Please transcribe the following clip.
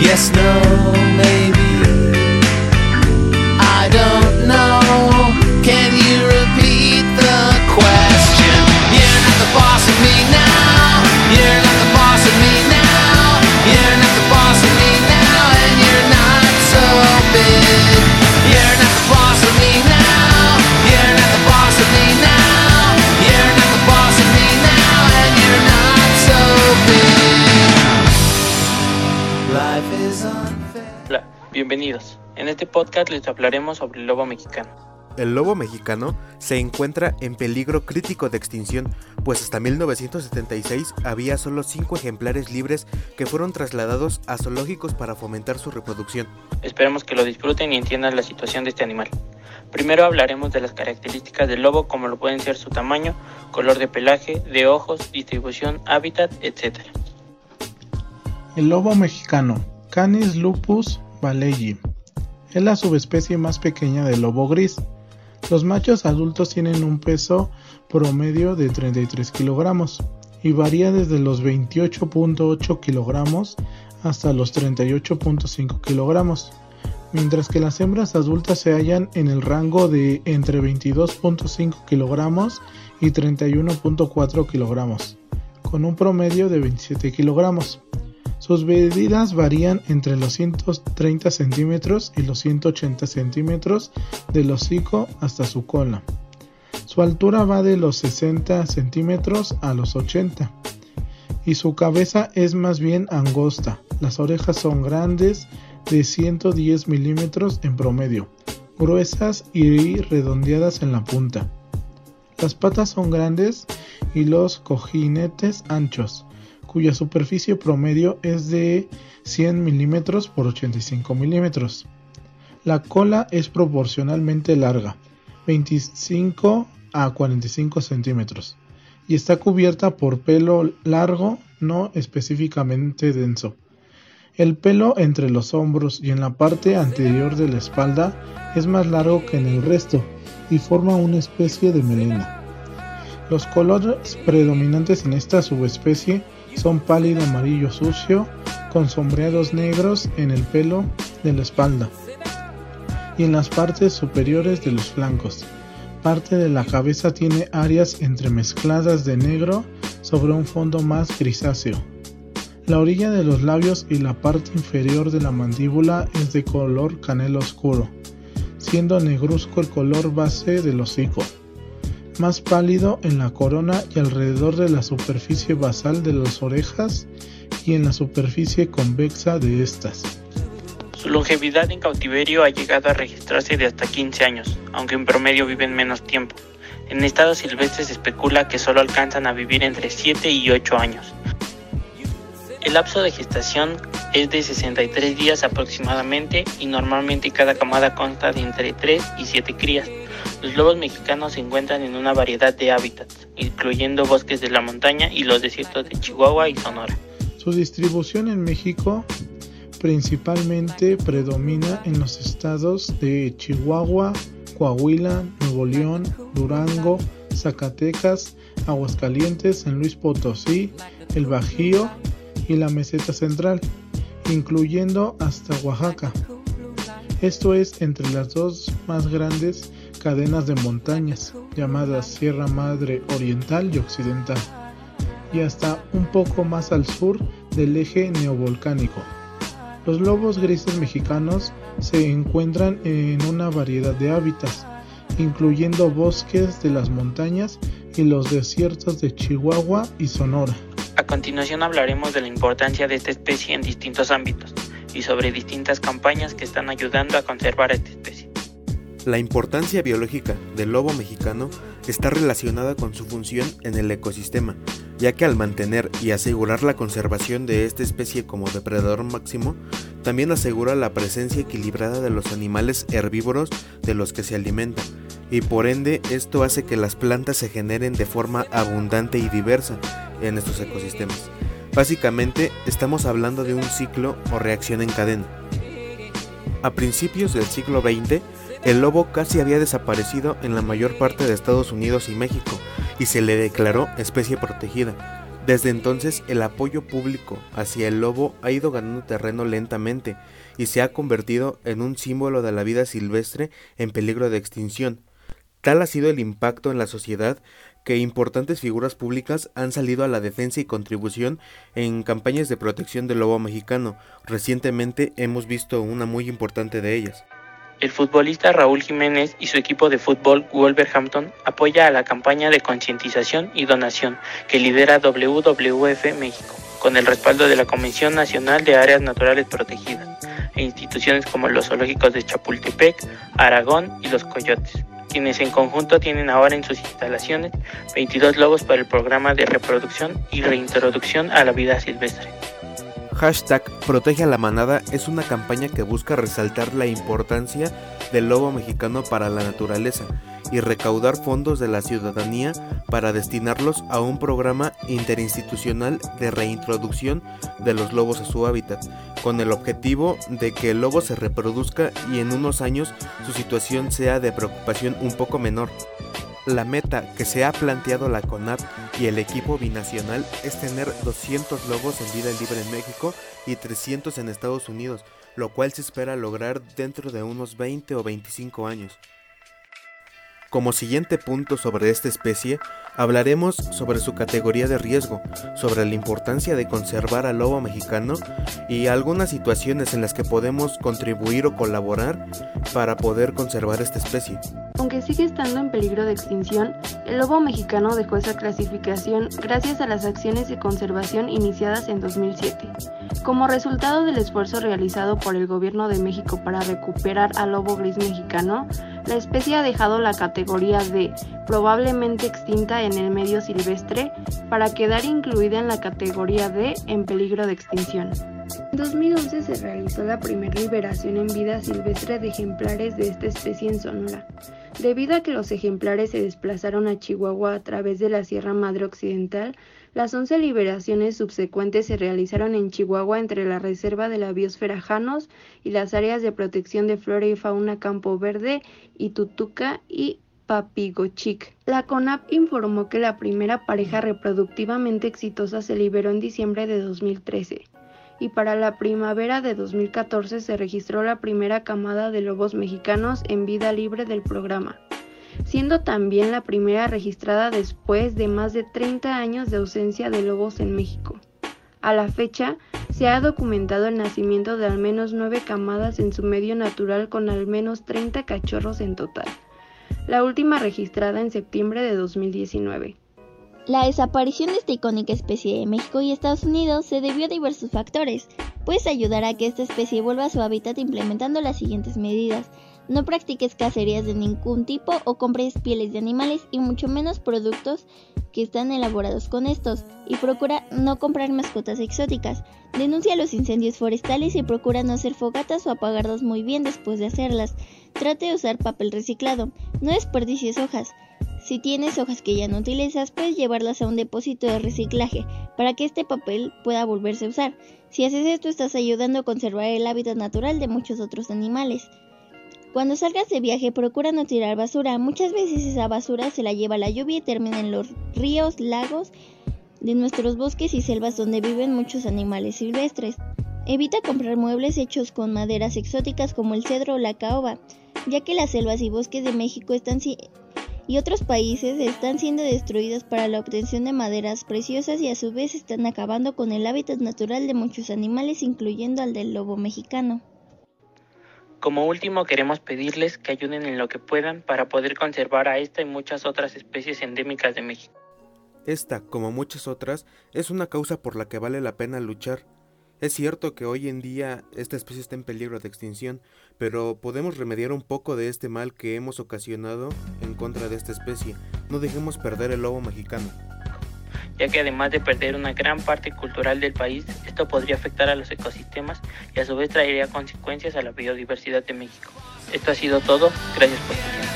Yes, no, maybe. Bienvenidos. En este podcast les hablaremos sobre el lobo mexicano. El lobo mexicano se encuentra en peligro crítico de extinción, pues hasta 1976 había solo 5 ejemplares libres que fueron trasladados a zoológicos para fomentar su reproducción. Esperemos que lo disfruten y entiendan la situación de este animal. Primero hablaremos de las características del lobo como lo pueden ser su tamaño, color de pelaje, de ojos, distribución, hábitat, etc. El lobo mexicano, Canis lupus valeyi, es la subespecie más pequeña del lobo gris. Los machos adultos tienen un peso promedio de 33 kilogramos y varía desde los 28.8 kilogramos hasta los 38.5 kilogramos, mientras que las hembras adultas se hallan en el rango de entre 22.5 kilogramos y 31.4 kilogramos, con un promedio de 27 kilogramos. Sus medidas varían entre los 130 centímetros y los 180 centímetros del hocico hasta su cola. Su altura va de los 60 centímetros a los 80 y su cabeza es más bien angosta. Las orejas son grandes de 110 milímetros en promedio, gruesas y redondeadas en la punta. Las patas son grandes y los cojinetes anchos cuya superficie promedio es de 100 milímetros por 85 milímetros. La cola es proporcionalmente larga, 25 a 45 centímetros, y está cubierta por pelo largo no específicamente denso. El pelo entre los hombros y en la parte anterior de la espalda es más largo que en el resto y forma una especie de melena. Los colores predominantes en esta subespecie son pálido amarillo sucio con sombreados negros en el pelo de la espalda y en las partes superiores de los flancos. Parte de la cabeza tiene áreas entremezcladas de negro sobre un fondo más grisáceo. La orilla de los labios y la parte inferior de la mandíbula es de color canela oscuro, siendo negruzco el color base del hocico más pálido en la corona y alrededor de la superficie basal de las orejas y en la superficie convexa de estas. Su longevidad en cautiverio ha llegado a registrarse de hasta 15 años, aunque en promedio viven menos tiempo. En estado silvestre se especula que solo alcanzan a vivir entre 7 y 8 años. El lapso de gestación es de 63 días aproximadamente y normalmente cada camada consta de entre 3 y 7 crías. Los lobos mexicanos se encuentran en una variedad de hábitats, incluyendo bosques de la montaña y los desiertos de Chihuahua y Sonora. Su distribución en México principalmente predomina en los estados de Chihuahua, Coahuila, Nuevo León, Durango, Zacatecas, Aguascalientes, San Luis Potosí, el Bajío y la Meseta Central, incluyendo hasta Oaxaca. Esto es entre las dos más grandes cadenas de montañas llamadas Sierra Madre Oriental y Occidental, y hasta un poco más al sur del eje neovolcánico. Los lobos grises mexicanos se encuentran en una variedad de hábitats, incluyendo bosques de las montañas y los desiertos de Chihuahua y Sonora. A continuación hablaremos de la importancia de esta especie en distintos ámbitos y sobre distintas campañas que están ayudando a conservar esta especie. La importancia biológica del lobo mexicano está relacionada con su función en el ecosistema, ya que al mantener y asegurar la conservación de esta especie como depredador máximo, también asegura la presencia equilibrada de los animales herbívoros de los que se alimenta, y por ende esto hace que las plantas se generen de forma abundante y diversa en estos ecosistemas. Básicamente estamos hablando de un ciclo o reacción en cadena. A principios del siglo XX, el lobo casi había desaparecido en la mayor parte de Estados Unidos y México y se le declaró especie protegida, Desde entonces el apoyo público hacia el lobo ha ido ganando terreno lentamente y se ha convertido en un símbolo de la vida silvestre en peligro de extinción. Tal ha sido el impacto en la sociedad que importantes figuras públicas han salido a la defensa y contribución en campañas de protección del lobo mexicano. Recientemente hemos visto una muy importante de ellas. El futbolista Raúl Jiménez y su equipo de fútbol Wolverhampton apoya a la campaña de concientización y donación que lidera WWF México, con el respaldo de la Comisión Nacional de Áreas Naturales Protegidas e instituciones como los zoológicos de Chapultepec, Aragón y Los Coyotes, quienes en conjunto tienen ahora en sus instalaciones 22 lobos para el programa de reproducción y reintroducción a la vida silvestre. Hashtag Protege a la Manada es una campaña que busca resaltar la importancia del lobo mexicano para la naturaleza y recaudar fondos de la ciudadanía para destinarlos a un programa interinstitucional de reintroducción de los lobos a su hábitat, con el objetivo de que el lobo se reproduzca y en unos años su situación sea de preocupación un poco menor. La meta que se ha planteado la CONAP y el equipo binacional es tener 200 lobos en vida libre en México y 300 en Estados Unidos, lo cual se espera lograr dentro de unos 20 o 25 años. Como siguiente punto sobre esta especie, hablaremos sobre su categoría de riesgo, sobre la importancia de conservar al lobo mexicano y algunas situaciones en las que podemos contribuir o colaborar para poder conservar esta especie. Aunque sigue estando en peligro de extinción, el lobo mexicano dejó esa clasificación gracias a las acciones de conservación iniciadas en 2007. Como resultado del esfuerzo realizado por el gobierno de México para recuperar al lobo gris mexicano, la especie ha dejado la categoría de probablemente extinta en el medio silvestre para quedar incluida en la categoría de en peligro de extinción. En 2011 se realizó la primera liberación en vida silvestre de ejemplares de esta especie en Sonora. Debido a que los ejemplares se desplazaron a Chihuahua a través de la Sierra Madre Occidental, las 11 liberaciones subsecuentes se realizaron en Chihuahua entre la Reserva de la Biosfera Janos y las áreas de protección de flora y fauna Campo Verde, Itutuca y Papigochic. La CONAP informó que la primera pareja reproductivamente exitosa se liberó en diciembre de 2013 y para la primavera de 2014 se registró la primera camada de lobos mexicanos en vida libre del programa siendo también la primera registrada después de más de 30 años de ausencia de lobos en México. A la fecha, se ha documentado el nacimiento de al menos nueve camadas en su medio natural con al menos 30 cachorros en total, la última registrada en septiembre de 2019. La desaparición de esta icónica especie de México y Estados Unidos se debió a diversos factores, pues ayudar a que esta especie vuelva a su hábitat implementando las siguientes medidas. No practiques cacerías de ningún tipo o compres pieles de animales y mucho menos productos que están elaborados con estos. Y procura no comprar mascotas exóticas. Denuncia los incendios forestales y procura no hacer fogatas o apagarlas muy bien después de hacerlas. Trate de usar papel reciclado. No desperdicies hojas. Si tienes hojas que ya no utilizas, puedes llevarlas a un depósito de reciclaje para que este papel pueda volverse a usar. Si haces esto, estás ayudando a conservar el hábitat natural de muchos otros animales. Cuando salgas de viaje procura no tirar basura. Muchas veces esa basura se la lleva la lluvia y termina en los ríos, lagos de nuestros bosques y selvas donde viven muchos animales silvestres. Evita comprar muebles hechos con maderas exóticas como el cedro o la caoba, ya que las selvas y bosques de México están y otros países están siendo destruidos para la obtención de maderas preciosas y a su vez están acabando con el hábitat natural de muchos animales, incluyendo al del lobo mexicano. Como último, queremos pedirles que ayuden en lo que puedan para poder conservar a esta y muchas otras especies endémicas de México. Esta, como muchas otras, es una causa por la que vale la pena luchar. Es cierto que hoy en día esta especie está en peligro de extinción, pero podemos remediar un poco de este mal que hemos ocasionado en contra de esta especie. No dejemos perder el lobo mexicano ya que además de perder una gran parte cultural del país, esto podría afectar a los ecosistemas y a su vez traería consecuencias a la biodiversidad de México. Esto ha sido todo, gracias por su tiempo.